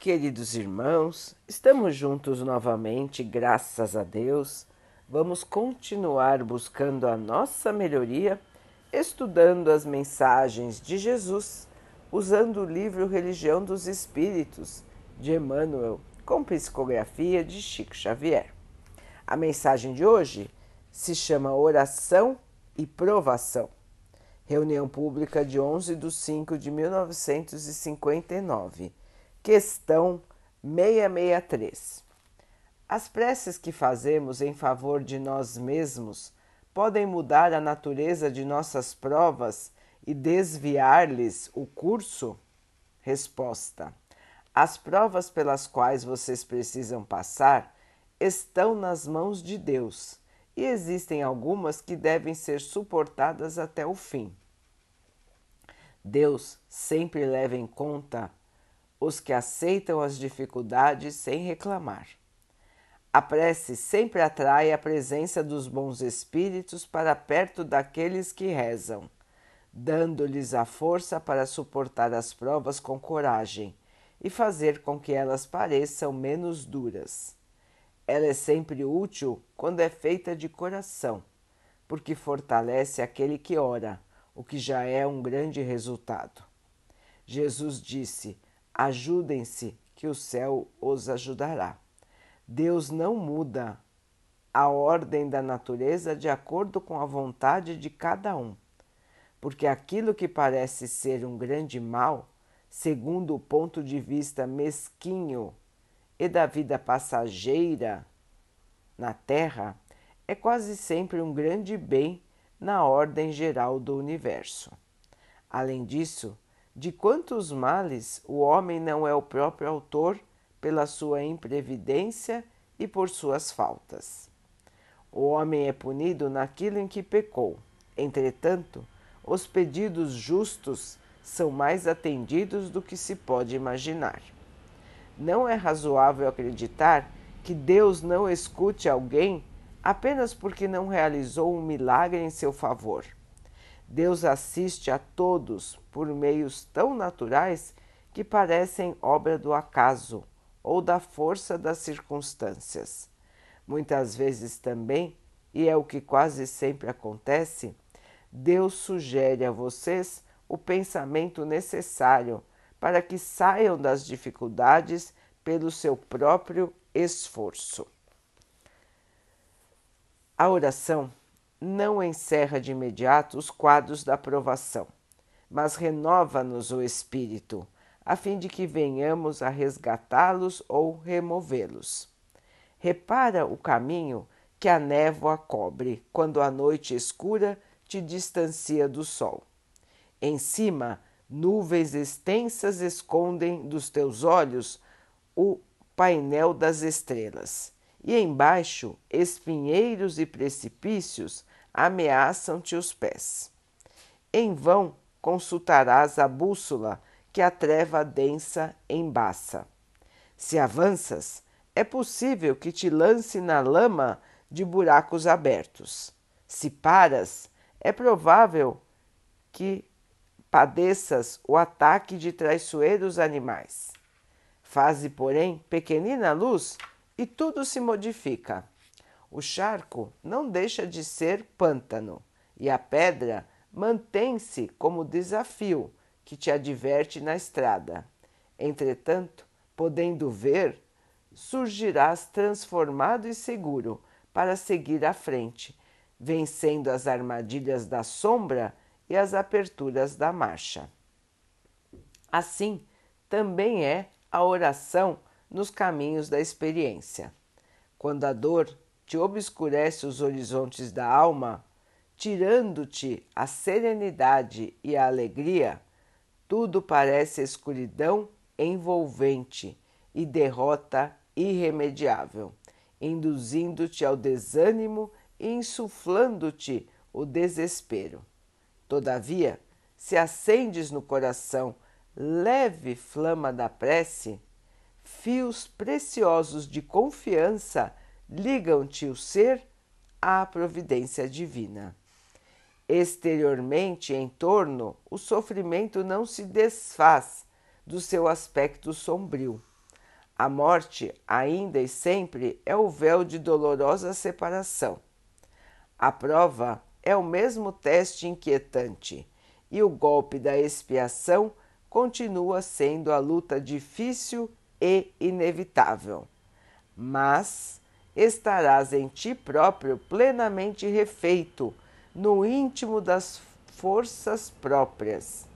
Queridos irmãos, estamos juntos novamente, graças a Deus. Vamos continuar buscando a nossa melhoria, estudando as mensagens de Jesus, usando o livro Religião dos Espíritos, de Emmanuel, com psicografia de Chico Xavier. A mensagem de hoje se chama Oração e Provação. Reunião pública de 11 de 5 de 1959 Questão 663. As preces que fazemos em favor de nós mesmos podem mudar a natureza de nossas provas e desviar-lhes o curso? Resposta: As provas pelas quais vocês precisam passar estão nas mãos de Deus e existem algumas que devem ser suportadas até o fim. Deus sempre leva em conta os que aceitam as dificuldades sem reclamar. A prece sempre atrai a presença dos bons espíritos para perto daqueles que rezam, dando-lhes a força para suportar as provas com coragem e fazer com que elas pareçam menos duras. Ela é sempre útil quando é feita de coração, porque fortalece aquele que ora, o que já é um grande resultado. Jesus disse: Ajudem-se, que o céu os ajudará. Deus não muda a ordem da natureza de acordo com a vontade de cada um, porque aquilo que parece ser um grande mal, segundo o ponto de vista mesquinho e da vida passageira na Terra, é quase sempre um grande bem na ordem geral do universo. Além disso, de quantos males o homem não é o próprio autor pela sua imprevidência e por suas faltas. O homem é punido naquilo em que pecou. Entretanto, os pedidos justos são mais atendidos do que se pode imaginar. Não é razoável acreditar que Deus não escute alguém apenas porque não realizou um milagre em seu favor. Deus assiste a todos por meios tão naturais que parecem obra do acaso ou da força das circunstâncias. Muitas vezes também, e é o que quase sempre acontece, Deus sugere a vocês o pensamento necessário para que saiam das dificuldades pelo seu próprio esforço. A oração não encerra de imediato os quadros da provação, mas renova-nos o espírito, a fim de que venhamos a resgatá-los ou removê-los. Repara o caminho que a névoa cobre quando a noite escura te distancia do sol. Em cima, nuvens extensas escondem dos teus olhos o painel das estrelas, e embaixo, espinheiros e precipícios ameaçam-te os pés. Em vão consultarás a bússola que a treva densa embaça. Se avanças, é possível que te lance na lama de buracos abertos. Se paras, é provável que padeças o ataque de traiçoeiros animais. Faze, porém, pequenina luz e tudo se modifica. O charco não deixa de ser pântano e a pedra mantém-se como desafio que te adverte na estrada. Entretanto, podendo ver, surgirás transformado e seguro para seguir à frente, vencendo as armadilhas da sombra e as aperturas da marcha. Assim também é a oração nos caminhos da experiência. Quando a dor te obscurece os horizontes da alma, tirando-te a serenidade e a alegria, tudo parece escuridão envolvente e derrota irremediável, induzindo-te ao desânimo e insuflando-te o desespero. Todavia, se acendes no coração leve flama da prece, fios preciosos de confiança ligam-te o ser à providência divina. Exteriormente, em torno, o sofrimento não se desfaz do seu aspecto sombrio. A morte, ainda e sempre, é o véu de dolorosa separação. A prova é o mesmo teste inquietante e o golpe da expiação continua sendo a luta difícil e inevitável. Mas estarás em ti próprio plenamente refeito, no íntimo das forças próprias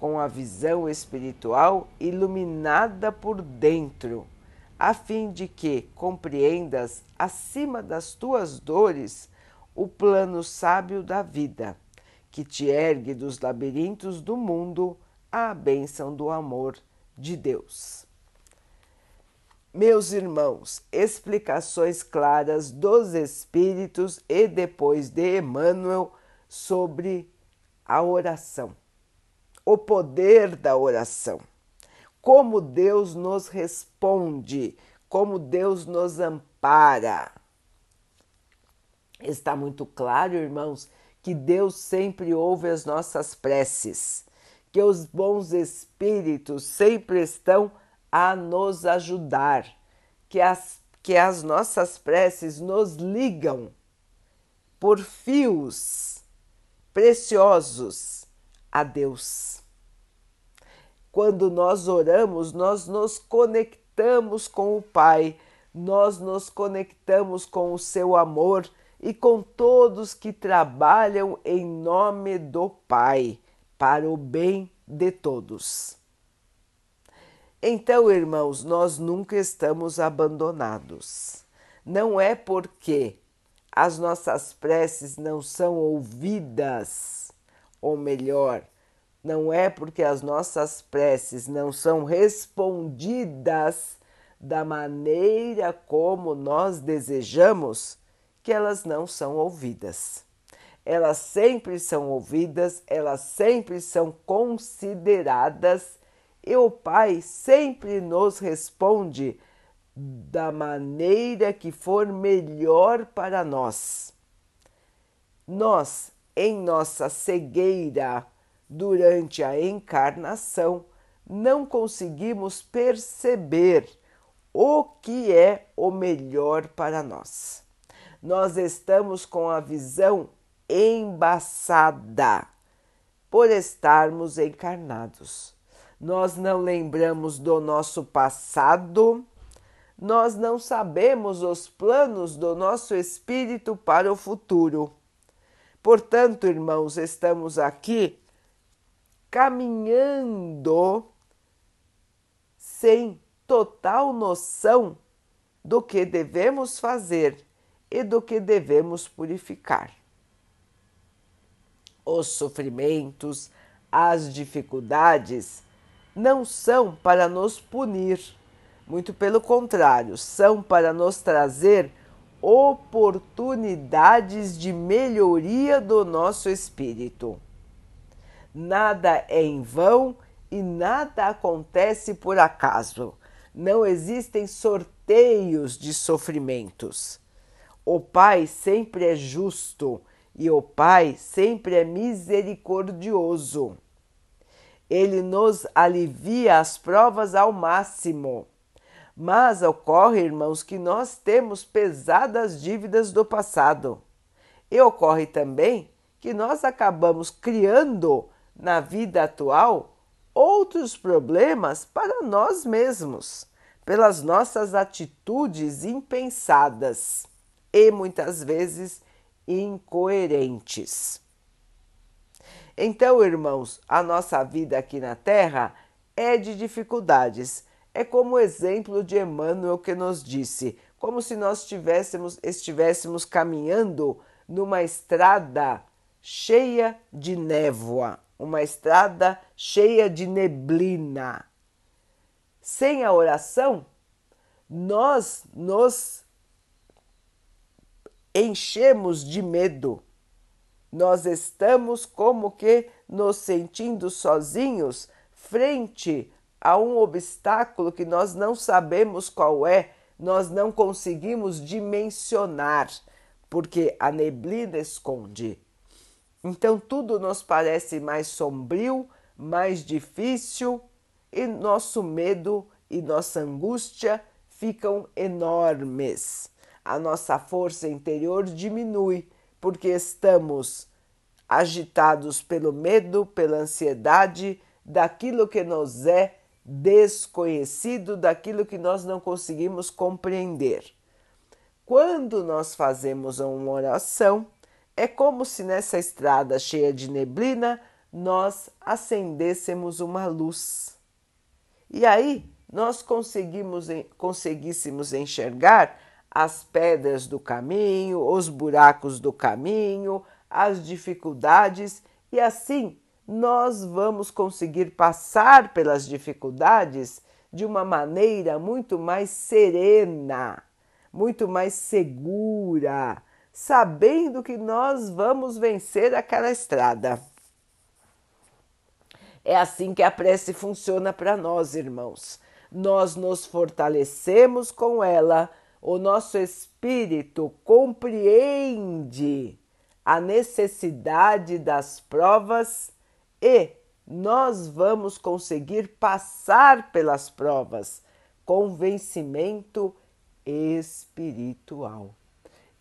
com a visão espiritual iluminada por dentro, a fim de que compreendas, acima das tuas dores, o plano sábio da vida, que te ergue dos labirintos do mundo à bênção do amor de Deus. Meus irmãos, explicações claras dos Espíritos e depois de Emmanuel sobre a oração o poder da oração. Como Deus nos responde, como Deus nos ampara. Está muito claro, irmãos, que Deus sempre ouve as nossas preces, que os bons espíritos sempre estão a nos ajudar, que as, que as nossas preces nos ligam por fios preciosos a Deus. Quando nós oramos, nós nos conectamos com o Pai, nós nos conectamos com o seu amor e com todos que trabalham em nome do Pai, para o bem de todos. Então, irmãos, nós nunca estamos abandonados. Não é porque as nossas preces não são ouvidas, ou melhor, não é porque as nossas preces não são respondidas da maneira como nós desejamos que elas não são ouvidas. Elas sempre são ouvidas, elas sempre são consideradas e o Pai sempre nos responde da maneira que for melhor para nós. Nós, em nossa cegueira, durante a encarnação, não conseguimos perceber o que é o melhor para nós. Nós estamos com a visão embaçada por estarmos encarnados. Nós não lembramos do nosso passado, nós não sabemos os planos do nosso espírito para o futuro. Portanto, irmãos, estamos aqui caminhando sem total noção do que devemos fazer e do que devemos purificar. Os sofrimentos, as dificuldades não são para nos punir, muito pelo contrário, são para nos trazer oportunidades de melhoria do nosso espírito. Nada é em vão e nada acontece por acaso. Não existem sorteios de sofrimentos. O Pai sempre é justo e o Pai sempre é misericordioso. Ele nos alivia as provas ao máximo. Mas ocorre, irmãos, que nós temos pesadas dívidas do passado. E ocorre também que nós acabamos criando na vida atual outros problemas para nós mesmos, pelas nossas atitudes impensadas e muitas vezes incoerentes. Então, irmãos, a nossa vida aqui na Terra é de dificuldades. É como o exemplo de Emmanuel que nos disse, como se nós estivéssemos, estivéssemos caminhando numa estrada cheia de névoa uma estrada cheia de neblina. Sem a oração, nós nos enchemos de medo. Nós estamos como que nos sentindo sozinhos frente a um obstáculo que nós não sabemos qual é, nós não conseguimos dimensionar, porque a neblina esconde. Então tudo nos parece mais sombrio, mais difícil e nosso medo e nossa angústia ficam enormes. A nossa força interior diminui porque estamos agitados pelo medo, pela ansiedade daquilo que nos é desconhecido, daquilo que nós não conseguimos compreender. Quando nós fazemos uma oração, é como se nessa estrada cheia de neblina nós acendêssemos uma luz. E aí nós conseguimos, conseguíssemos enxergar as pedras do caminho, os buracos do caminho, as dificuldades e assim nós vamos conseguir passar pelas dificuldades de uma maneira muito mais serena, muito mais segura, sabendo que nós vamos vencer aquela estrada. É assim que a prece funciona para nós, irmãos. Nós nos fortalecemos com ela, o nosso espírito compreende a necessidade das provas e nós vamos conseguir passar pelas provas com vencimento espiritual.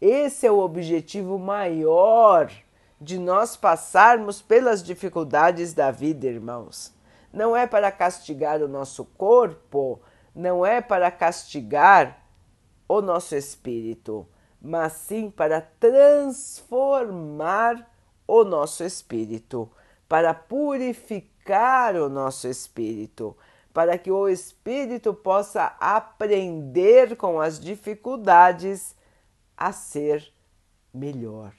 Esse é o objetivo maior de nós passarmos pelas dificuldades da vida, irmãos. Não é para castigar o nosso corpo, não é para castigar o nosso espírito, mas sim para transformar o nosso espírito, para purificar o nosso espírito, para que o espírito possa aprender com as dificuldades a ser melhor,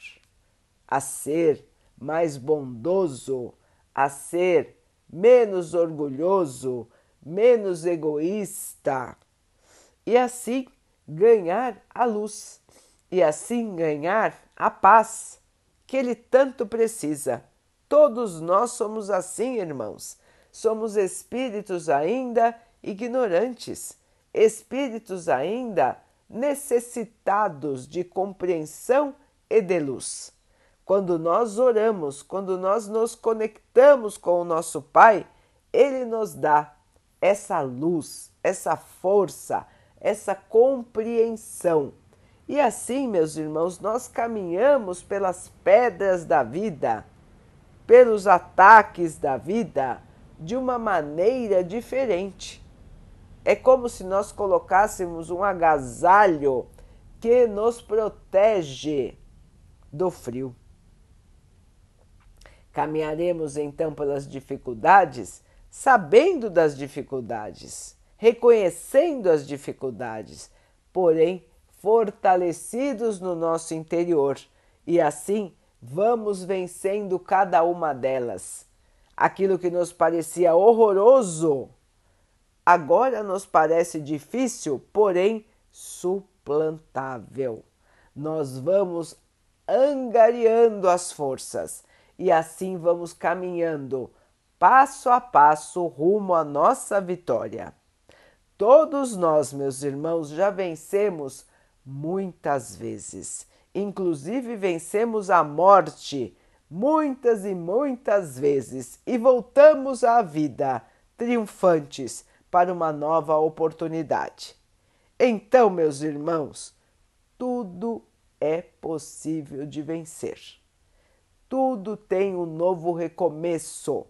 a ser mais bondoso, a ser menos orgulhoso, menos egoísta, e assim ganhar a luz, e assim ganhar a paz que ele tanto precisa. Todos nós somos assim, irmãos. Somos espíritos ainda ignorantes, espíritos ainda necessitados de compreensão e de luz. Quando nós oramos, quando nós nos conectamos com o nosso Pai, Ele nos dá essa luz, essa força, essa compreensão. E assim, meus irmãos, nós caminhamos pelas pedras da vida, pelos ataques da vida, de uma maneira diferente é como se nós colocássemos um agasalho que nos protege do frio. Caminharemos então pelas dificuldades, sabendo das dificuldades, reconhecendo as dificuldades, porém fortalecidos no nosso interior, e assim vamos vencendo cada uma delas. Aquilo que nos parecia horroroso agora nos parece difícil, porém suplantável. Nós vamos angariando as forças e assim vamos caminhando passo a passo rumo à nossa vitória. Todos nós, meus irmãos, já vencemos muitas vezes, inclusive vencemos a morte muitas e muitas vezes e voltamos à vida triunfantes para uma nova oportunidade. Então, meus irmãos, tudo é possível de vencer. Tudo tem um novo recomeço.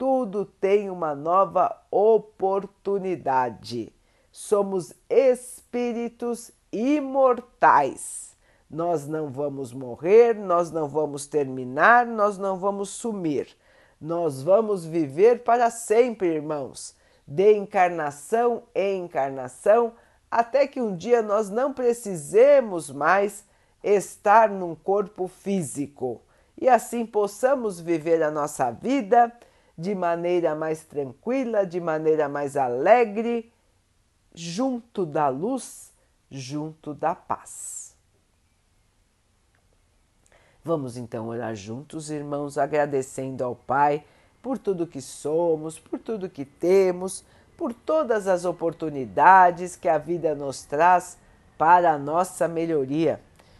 Tudo tem uma nova oportunidade. Somos espíritos imortais. Nós não vamos morrer, nós não vamos terminar, nós não vamos sumir. Nós vamos viver para sempre, irmãos de encarnação em encarnação, até que um dia nós não precisemos mais estar num corpo físico e assim possamos viver a nossa vida de maneira mais tranquila, de maneira mais alegre, junto da luz, junto da paz. Vamos então orar juntos, irmãos, agradecendo ao Pai por tudo que somos, por tudo que temos, por todas as oportunidades que a vida nos traz para a nossa melhoria.